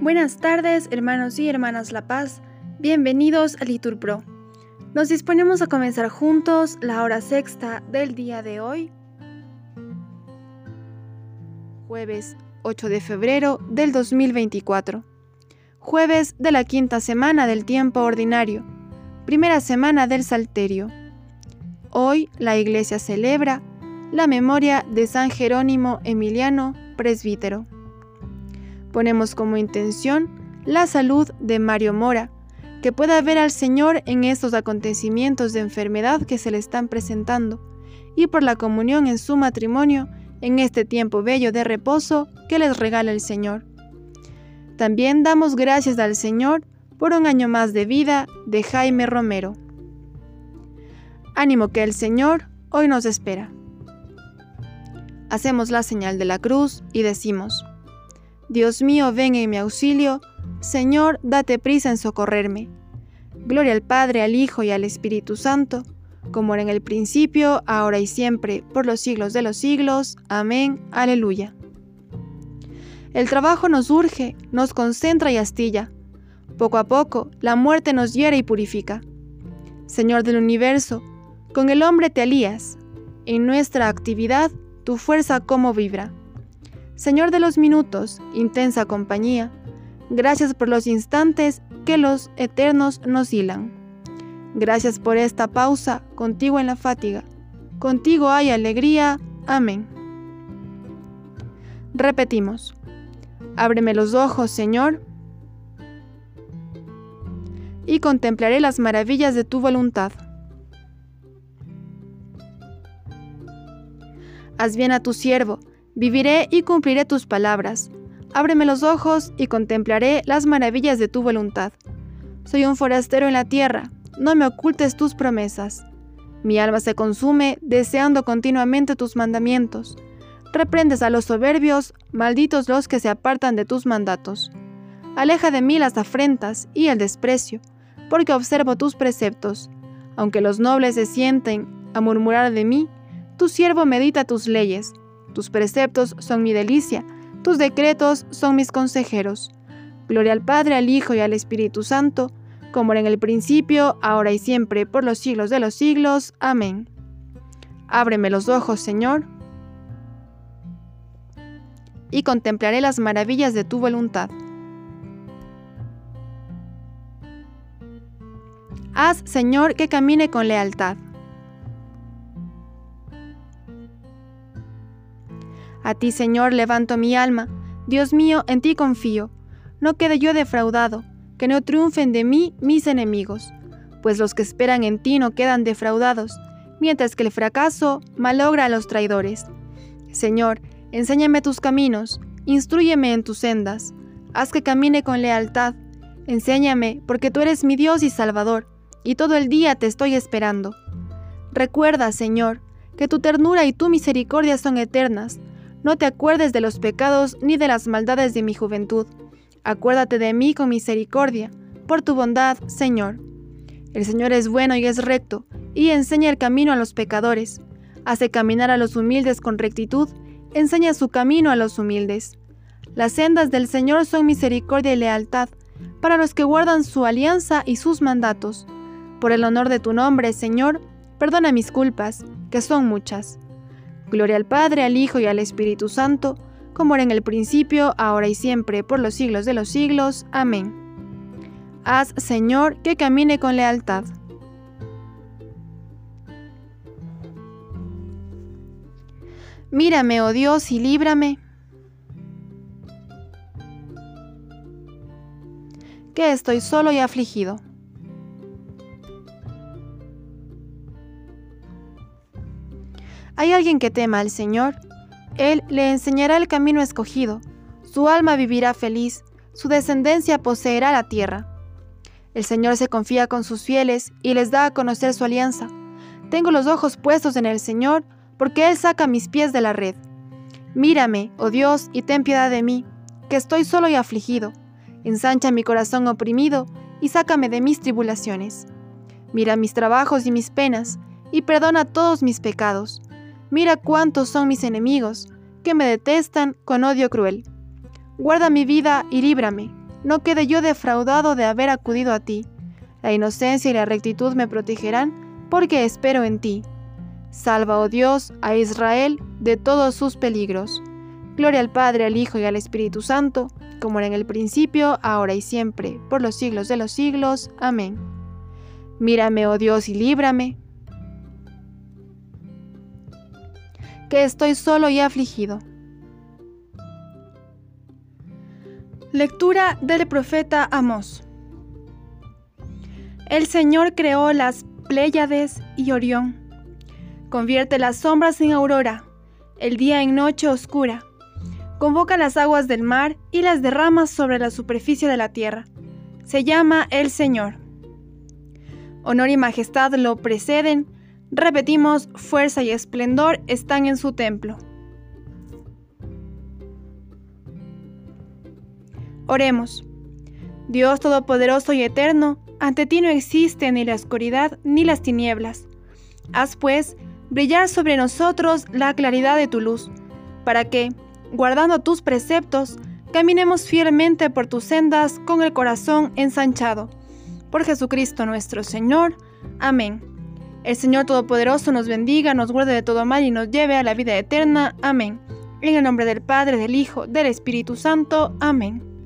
Buenas tardes, hermanos y hermanas La Paz. Bienvenidos a Litur Pro. Nos disponemos a comenzar juntos la hora sexta del día de hoy, jueves 8 de febrero del 2024, jueves de la quinta semana del tiempo ordinario, primera semana del Salterio. Hoy la Iglesia celebra la memoria de San Jerónimo Emiliano, presbítero. Ponemos como intención la salud de Mario Mora, que pueda ver al Señor en estos acontecimientos de enfermedad que se le están presentando, y por la comunión en su matrimonio en este tiempo bello de reposo que les regala el Señor. También damos gracias al Señor por un año más de vida de Jaime Romero. Ánimo que el Señor hoy nos espera. Hacemos la señal de la cruz y decimos, Dios mío, ven en mi auxilio, Señor, date prisa en socorrerme. Gloria al Padre, al Hijo y al Espíritu Santo, como era en el principio, ahora y siempre, por los siglos de los siglos. Amén. Aleluya. El trabajo nos urge, nos concentra y astilla. Poco a poco, la muerte nos hiere y purifica. Señor del universo, con el hombre te alías. En nuestra actividad, tu fuerza como vibra. Señor de los minutos, intensa compañía, gracias por los instantes que los eternos nos hilan. Gracias por esta pausa, contigo en la fatiga. Contigo hay alegría. Amén. Repetimos. Ábreme los ojos, Señor, y contemplaré las maravillas de tu voluntad. Haz bien a tu siervo, Viviré y cumpliré tus palabras. Ábreme los ojos y contemplaré las maravillas de tu voluntad. Soy un forastero en la tierra, no me ocultes tus promesas. Mi alma se consume deseando continuamente tus mandamientos. Reprendes a los soberbios, malditos los que se apartan de tus mandatos. Aleja de mí las afrentas y el desprecio, porque observo tus preceptos. Aunque los nobles se sienten a murmurar de mí, tu siervo medita tus leyes tus preceptos son mi delicia, tus decretos son mis consejeros. Gloria al Padre, al Hijo y al Espíritu Santo, como era en el principio, ahora y siempre, por los siglos de los siglos. Amén. Ábreme los ojos, Señor, y contemplaré las maravillas de tu voluntad. Haz, Señor, que camine con lealtad. A ti, Señor, levanto mi alma. Dios mío, en ti confío. No quede yo defraudado, que no triunfen de mí mis enemigos, pues los que esperan en ti no quedan defraudados, mientras que el fracaso malogra a los traidores. Señor, enséñame tus caminos, instruyeme en tus sendas, haz que camine con lealtad, enséñame, porque tú eres mi Dios y Salvador, y todo el día te estoy esperando. Recuerda, Señor, que tu ternura y tu misericordia son eternas, no te acuerdes de los pecados ni de las maldades de mi juventud. Acuérdate de mí con misericordia, por tu bondad, Señor. El Señor es bueno y es recto, y enseña el camino a los pecadores. Hace caminar a los humildes con rectitud, enseña su camino a los humildes. Las sendas del Señor son misericordia y lealtad, para los que guardan su alianza y sus mandatos. Por el honor de tu nombre, Señor, perdona mis culpas, que son muchas. Gloria al Padre, al Hijo y al Espíritu Santo, como era en el principio, ahora y siempre, por los siglos de los siglos. Amén. Haz, Señor, que camine con lealtad. Mírame, oh Dios, y líbrame. Que estoy solo y afligido. ¿Hay alguien que tema al Señor? Él le enseñará el camino escogido, su alma vivirá feliz, su descendencia poseerá la tierra. El Señor se confía con sus fieles y les da a conocer su alianza. Tengo los ojos puestos en el Señor, porque Él saca mis pies de la red. Mírame, oh Dios, y ten piedad de mí, que estoy solo y afligido. Ensancha mi corazón oprimido y sácame de mis tribulaciones. Mira mis trabajos y mis penas, y perdona todos mis pecados Mira cuántos son mis enemigos, que me detestan con odio cruel. Guarda mi vida y líbrame, no quede yo defraudado de haber acudido a ti. La inocencia y la rectitud me protegerán, porque espero en ti. Salva, oh Dios, a Israel de todos sus peligros. Gloria al Padre, al Hijo y al Espíritu Santo, como era en el principio, ahora y siempre, por los siglos de los siglos. Amén. Mírame, oh Dios, y líbrame, que estoy solo y afligido. Lectura del profeta Amós. El Señor creó las Pléyades y Orión. Convierte las sombras en aurora, el día en noche oscura. Convoca las aguas del mar y las derrama sobre la superficie de la tierra. Se llama el Señor. Honor y majestad lo preceden. Repetimos, fuerza y esplendor están en su templo. Oremos. Dios Todopoderoso y Eterno, ante ti no existe ni la oscuridad ni las tinieblas. Haz pues brillar sobre nosotros la claridad de tu luz, para que, guardando tus preceptos, caminemos fielmente por tus sendas con el corazón ensanchado. Por Jesucristo nuestro Señor. Amén. El Señor Todopoderoso nos bendiga, nos guarde de todo mal y nos lleve a la vida eterna. Amén. En el nombre del Padre, del Hijo, del Espíritu Santo. Amén.